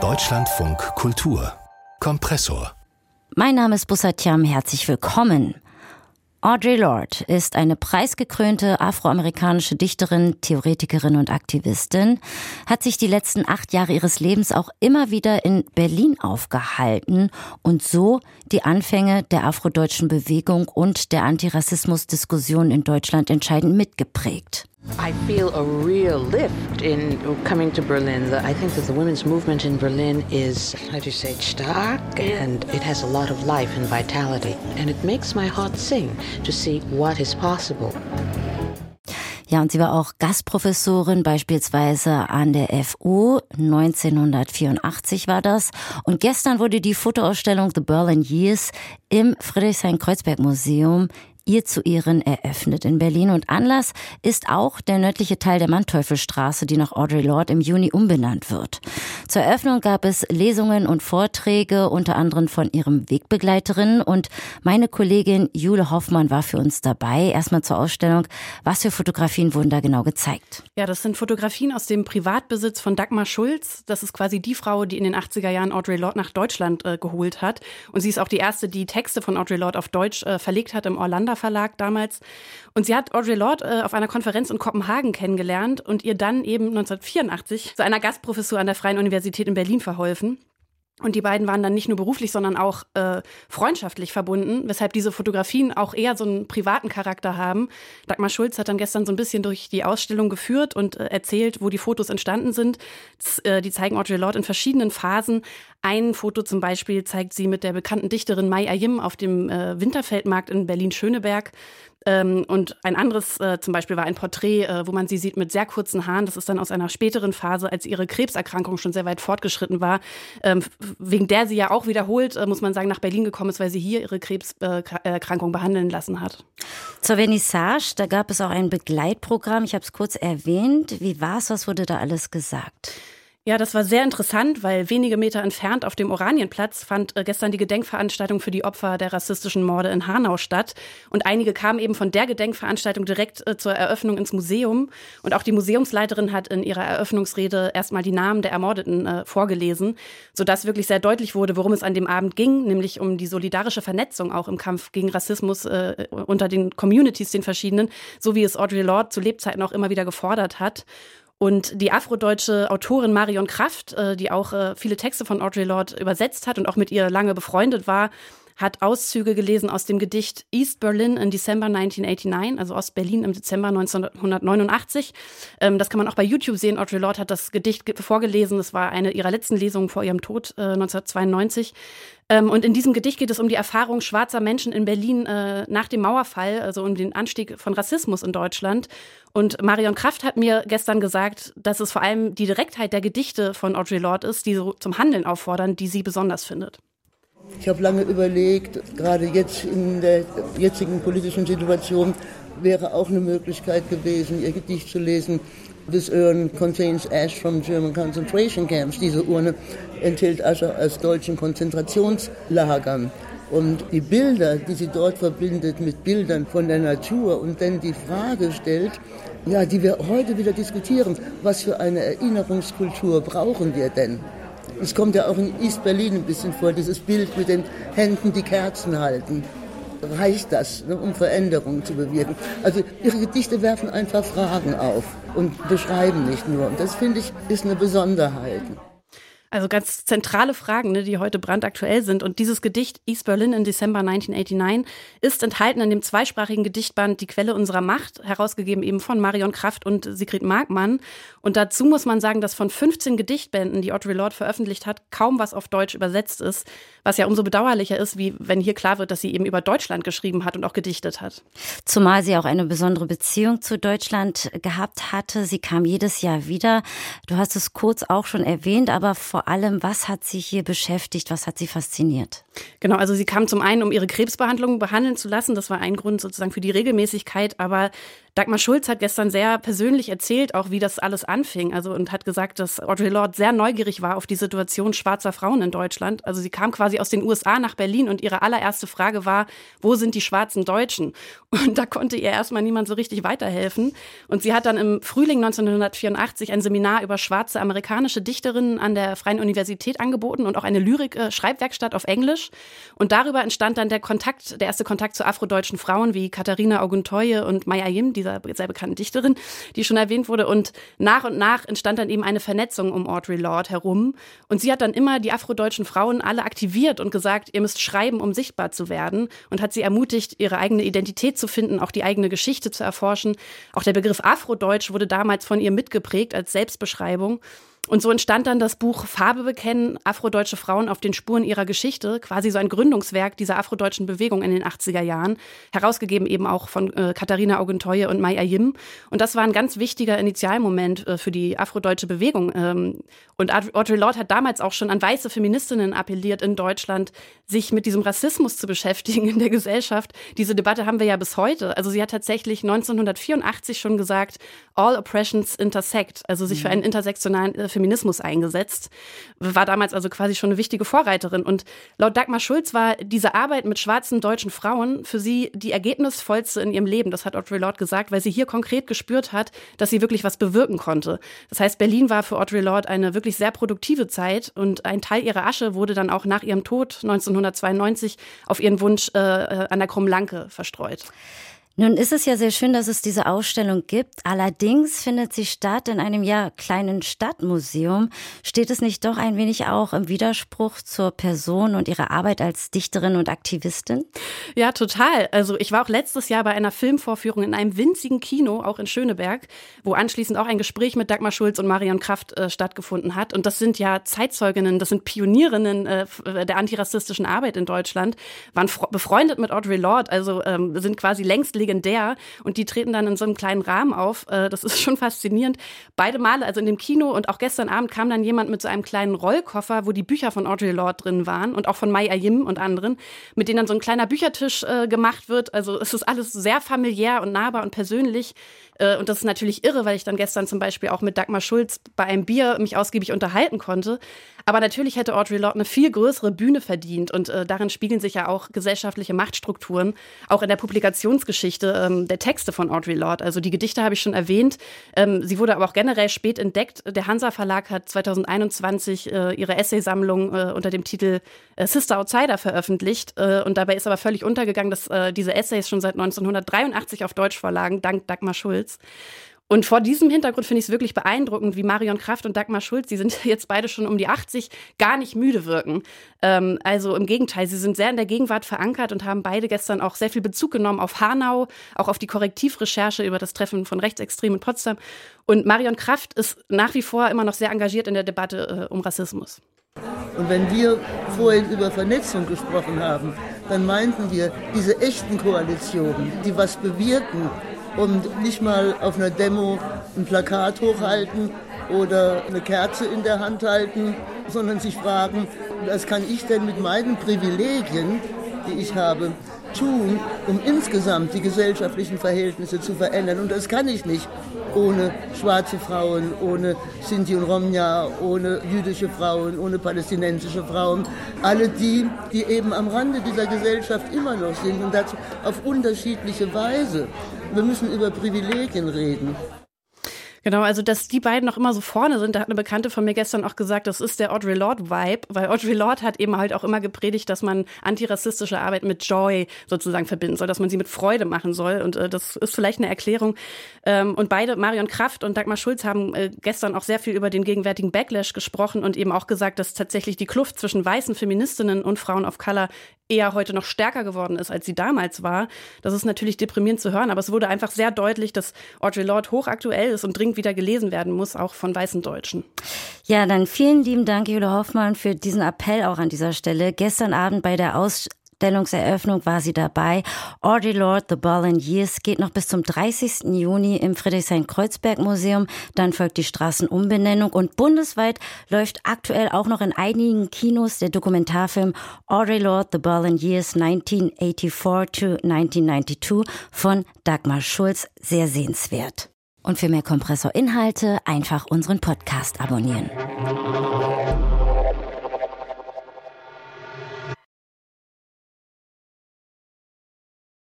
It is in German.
Deutschlandfunk Kultur Kompressor Mein Name ist Bussatiam, herzlich willkommen. Audre Lorde ist eine preisgekrönte afroamerikanische Dichterin, Theoretikerin und Aktivistin, hat sich die letzten acht Jahre ihres Lebens auch immer wieder in Berlin aufgehalten und so die Anfänge der afrodeutschen Bewegung und der Antirassismusdiskussion in Deutschland entscheidend mitgeprägt. I feel a real lift in coming to Berlin. I think that the women's movement in Berlin is, how do you say, stark and it has a lot of life and vitality. And it makes my heart sing to see what is possible. Ja, und sie war auch Gastprofessorin beispielsweise an der FU. 1984 war das. Und gestern wurde die Fotoausstellung The Berlin Years im Friedrichshain-Kreuzberg-Museum ihr zu Ehren eröffnet in Berlin. Und Anlass ist auch der nördliche Teil der Manteuffelstraße, die nach Audre Lorde im Juni umbenannt wird. Zur Eröffnung gab es Lesungen und Vorträge, unter anderem von ihrem Wegbegleiterin. Und meine Kollegin Jule Hoffmann war für uns dabei. Erstmal zur Ausstellung. Was für Fotografien wurden da genau gezeigt? Ja, das sind Fotografien aus dem Privatbesitz von Dagmar Schulz. Das ist quasi die Frau, die in den 80er Jahren Audre Lorde nach Deutschland äh, geholt hat. Und sie ist auch die erste, die Texte von Audre Lorde auf Deutsch äh, verlegt hat im Orlando Verlag damals. Und sie hat Audre Lorde äh, auf einer Konferenz in Kopenhagen kennengelernt und ihr dann eben 1984 zu einer Gastprofessur an der Freien Universität in Berlin verholfen. Und die beiden waren dann nicht nur beruflich, sondern auch äh, freundschaftlich verbunden, weshalb diese Fotografien auch eher so einen privaten Charakter haben. Dagmar Schulz hat dann gestern so ein bisschen durch die Ausstellung geführt und äh, erzählt, wo die Fotos entstanden sind. Das, äh, die zeigen Audre Lorde in verschiedenen Phasen. Ein Foto zum Beispiel zeigt sie mit der bekannten Dichterin Mai Ayim auf dem äh, Winterfeldmarkt in Berlin-Schöneberg. Ähm, und ein anderes äh, zum Beispiel war ein Porträt, äh, wo man sie sieht mit sehr kurzen Haaren. Das ist dann aus einer späteren Phase, als ihre Krebserkrankung schon sehr weit fortgeschritten war, ähm, wegen der sie ja auch wiederholt, äh, muss man sagen, nach Berlin gekommen ist, weil sie hier ihre Krebserkrankung behandeln lassen hat. Zur Vernissage, da gab es auch ein Begleitprogramm. Ich habe es kurz erwähnt. Wie war es? Was wurde da alles gesagt? Ja, das war sehr interessant, weil wenige Meter entfernt auf dem Oranienplatz fand äh, gestern die Gedenkveranstaltung für die Opfer der rassistischen Morde in Hanau statt. Und einige kamen eben von der Gedenkveranstaltung direkt äh, zur Eröffnung ins Museum. Und auch die Museumsleiterin hat in ihrer Eröffnungsrede erstmal die Namen der Ermordeten äh, vorgelesen, sodass wirklich sehr deutlich wurde, worum es an dem Abend ging, nämlich um die solidarische Vernetzung auch im Kampf gegen Rassismus äh, unter den Communities, den verschiedenen, so wie es Audre Lorde zu Lebzeiten auch immer wieder gefordert hat. Und die afrodeutsche Autorin Marion Kraft, äh, die auch äh, viele Texte von Audre Lorde übersetzt hat und auch mit ihr lange befreundet war, hat Auszüge gelesen aus dem Gedicht East Berlin in December 1989, also Ost-Berlin im Dezember 1989. Ähm, das kann man auch bei YouTube sehen. Audre Lorde hat das Gedicht vorgelesen. Das war eine ihrer letzten Lesungen vor ihrem Tod äh, 1992. Ähm, und in diesem Gedicht geht es um die Erfahrung schwarzer Menschen in Berlin äh, nach dem Mauerfall, also um den Anstieg von Rassismus in Deutschland. Und Marion Kraft hat mir gestern gesagt, dass es vor allem die Direktheit der Gedichte von Audre Lorde ist, die so zum Handeln auffordern, die sie besonders findet. Ich habe lange überlegt, gerade jetzt in der jetzigen politischen Situation wäre auch eine Möglichkeit gewesen, ihr Gedicht zu lesen. This urn contains ash from German concentration camps. Diese Urne enthält Asche aus deutschen Konzentrationslagern. Und die Bilder, die sie dort verbindet mit Bildern von der Natur und dann die Frage stellt, ja, die wir heute wieder diskutieren, was für eine Erinnerungskultur brauchen wir denn? Es kommt ja auch in East Berlin ein bisschen vor, dieses Bild mit den Händen, die Kerzen halten. Reicht das, ne, um Veränderungen zu bewirken? Also ihre Gedichte werfen einfach Fragen auf und beschreiben nicht nur. Und das finde ich ist eine Besonderheit. Also ganz zentrale Fragen, ne, die heute brandaktuell sind. Und dieses Gedicht East Berlin in December 1989 ist enthalten in dem zweisprachigen Gedichtband Die Quelle unserer Macht, herausgegeben eben von Marion Kraft und Sigrid Markmann. Und dazu muss man sagen, dass von 15 Gedichtbänden, die Audre Lorde veröffentlicht hat, kaum was auf Deutsch übersetzt ist. Was ja umso bedauerlicher ist, wie wenn hier klar wird, dass sie eben über Deutschland geschrieben hat und auch gedichtet hat. Zumal sie auch eine besondere Beziehung zu Deutschland gehabt hatte. Sie kam jedes Jahr wieder. Du hast es kurz auch schon erwähnt, aber vor allem, was hat sie hier beschäftigt, was hat sie fasziniert? Genau, also sie kam zum einen, um ihre Krebsbehandlung behandeln zu lassen. Das war ein Grund sozusagen für die Regelmäßigkeit, aber Dagmar Schulz hat gestern sehr persönlich erzählt, auch wie das alles anfing. Also und hat gesagt, dass Audre Lorde sehr neugierig war auf die Situation schwarzer Frauen in Deutschland. Also sie kam quasi aus den USA nach Berlin und ihre allererste Frage war, wo sind die schwarzen Deutschen? Und da konnte ihr erstmal niemand so richtig weiterhelfen. Und sie hat dann im Frühling 1984 ein Seminar über schwarze amerikanische Dichterinnen an der Freien Universität angeboten und auch eine Lyrik-Schreibwerkstatt auf Englisch. Und darüber entstand dann der Kontakt, der erste Kontakt zu afrodeutschen Frauen wie Katharina Auguntoye und Maya Yim, dieser sehr bekannten Dichterin, die schon erwähnt wurde. Und nach und nach entstand dann eben eine Vernetzung um Audre Lorde herum. Und sie hat dann immer die afrodeutschen Frauen alle aktiviert und gesagt, ihr müsst schreiben, um sichtbar zu werden. Und hat sie ermutigt, ihre eigene Identität zu finden, auch die eigene Geschichte zu erforschen. Auch der Begriff Afrodeutsch wurde damals von ihr mitgeprägt als Selbstbeschreibung. Und so entstand dann das Buch Farbe bekennen, afrodeutsche Frauen auf den Spuren ihrer Geschichte, quasi so ein Gründungswerk dieser afrodeutschen Bewegung in den 80er Jahren, herausgegeben eben auch von äh, Katharina Augenteue und Mai Ayim. Und das war ein ganz wichtiger Initialmoment äh, für die afrodeutsche Bewegung. Ähm, und Audre Lorde hat damals auch schon an weiße Feministinnen appelliert in Deutschland, sich mit diesem Rassismus zu beschäftigen in der Gesellschaft. Diese Debatte haben wir ja bis heute. Also sie hat tatsächlich 1984 schon gesagt, all oppressions intersect, also sich für mhm. einen intersektionalen äh, Feminismus eingesetzt, war damals also quasi schon eine wichtige Vorreiterin. Und laut Dagmar Schulz war diese Arbeit mit schwarzen deutschen Frauen für sie die ergebnisvollste in ihrem Leben. Das hat Audre Lorde gesagt, weil sie hier konkret gespürt hat, dass sie wirklich was bewirken konnte. Das heißt, Berlin war für Audre Lorde eine wirklich sehr produktive Zeit und ein Teil ihrer Asche wurde dann auch nach ihrem Tod 1992 auf ihren Wunsch äh, äh an der Krummlanke verstreut. Nun ist es ja sehr schön, dass es diese Ausstellung gibt. Allerdings findet sie statt in einem ja kleinen Stadtmuseum. Steht es nicht doch ein wenig auch im Widerspruch zur Person und ihrer Arbeit als Dichterin und Aktivistin? Ja, total. Also ich war auch letztes Jahr bei einer Filmvorführung in einem winzigen Kino, auch in Schöneberg, wo anschließend auch ein Gespräch mit Dagmar Schulz und Marion Kraft äh, stattgefunden hat. Und das sind ja Zeitzeuginnen, das sind Pionierinnen äh, der antirassistischen Arbeit in Deutschland, waren befreundet mit Audre Lorde, also ähm, sind quasi längst legendär. Und die treten dann in so einem kleinen Rahmen auf. Äh, das ist schon faszinierend. Beide Male, also in dem Kino und auch gestern Abend, kam dann jemand mit so einem kleinen Rollkoffer, wo die Bücher von Audre Lorde drin waren und auch von Mai Ayim und anderen, mit denen dann so ein kleiner Büchertisch äh, gemacht wird. Also es ist alles sehr familiär und nahbar und persönlich. Äh, und das ist natürlich irre, weil ich dann gestern zum Beispiel auch mit Dagmar Schulz bei einem Bier mich ausgiebig unterhalten konnte. Aber natürlich hätte Audre Lorde eine viel größere Bühne verdient und äh, darin spiegeln sich ja auch gesellschaftliche Machtstrukturen, auch in der Publikationsgeschichte ähm, der Texte von Audre Lorde. Also die Gedichte habe ich schon erwähnt. Ähm, sie wurde aber auch generell spät entdeckt. Der Hansa Verlag hat 2021 äh, ihre Essaysammlung äh, unter dem Titel äh, Sister Outsider veröffentlicht äh, und dabei ist aber völlig untergegangen, dass äh, diese Essays schon seit 1983 auf Deutsch vorlagen, dank Dagmar Schulz. Und vor diesem Hintergrund finde ich es wirklich beeindruckend, wie Marion Kraft und Dagmar Schulz, die sind jetzt beide schon um die 80, gar nicht müde wirken. Ähm, also im Gegenteil, sie sind sehr in der Gegenwart verankert und haben beide gestern auch sehr viel Bezug genommen auf Hanau, auch auf die Korrektivrecherche über das Treffen von Rechtsextremen in Potsdam. Und Marion Kraft ist nach wie vor immer noch sehr engagiert in der Debatte äh, um Rassismus. Und wenn wir vorhin über Vernetzung gesprochen haben, dann meinten wir diese echten Koalitionen, die was bewirken, und nicht mal auf einer Demo ein Plakat hochhalten oder eine Kerze in der Hand halten, sondern sich fragen, was kann ich denn mit meinen Privilegien, die ich habe, tun, um insgesamt die gesellschaftlichen Verhältnisse zu verändern. Und das kann ich nicht ohne schwarze Frauen, ohne Sinti und Romja, ohne jüdische Frauen, ohne palästinensische Frauen. Alle die, die eben am Rande dieser Gesellschaft immer noch sind und dazu auf unterschiedliche Weise. Wir müssen über Privilegien reden. Genau, also dass die beiden noch immer so vorne sind, da hat eine Bekannte von mir gestern auch gesagt, das ist der Audre Lorde-Vibe, weil Audre Lorde hat eben halt auch immer gepredigt, dass man antirassistische Arbeit mit Joy sozusagen verbinden soll, dass man sie mit Freude machen soll und äh, das ist vielleicht eine Erklärung. Ähm, und beide, Marion Kraft und Dagmar Schulz, haben äh, gestern auch sehr viel über den gegenwärtigen Backlash gesprochen und eben auch gesagt, dass tatsächlich die Kluft zwischen weißen Feministinnen und Frauen of Color eher heute noch stärker geworden ist, als sie damals war. Das ist natürlich deprimierend zu hören, aber es wurde einfach sehr deutlich, dass Audre Lorde hochaktuell ist und dringend wieder gelesen werden muss, auch von weißen Deutschen. Ja, dann vielen lieben Dank, Jule Hoffmann, für diesen Appell auch an dieser Stelle. Gestern Abend bei der Aus Ausstellungseröffnung war sie dabei. Audre Lorde, The Ball and Years geht noch bis zum 30. Juni im Friedrichshain-Kreuzberg-Museum. Dann folgt die Straßenumbenennung und bundesweit läuft aktuell auch noch in einigen Kinos der Dokumentarfilm Audre Lorde, The Ball and Years 1984 to 1992 von Dagmar Schulz. Sehr sehenswert. Und für mehr Kompressorinhalte einfach unseren Podcast abonnieren.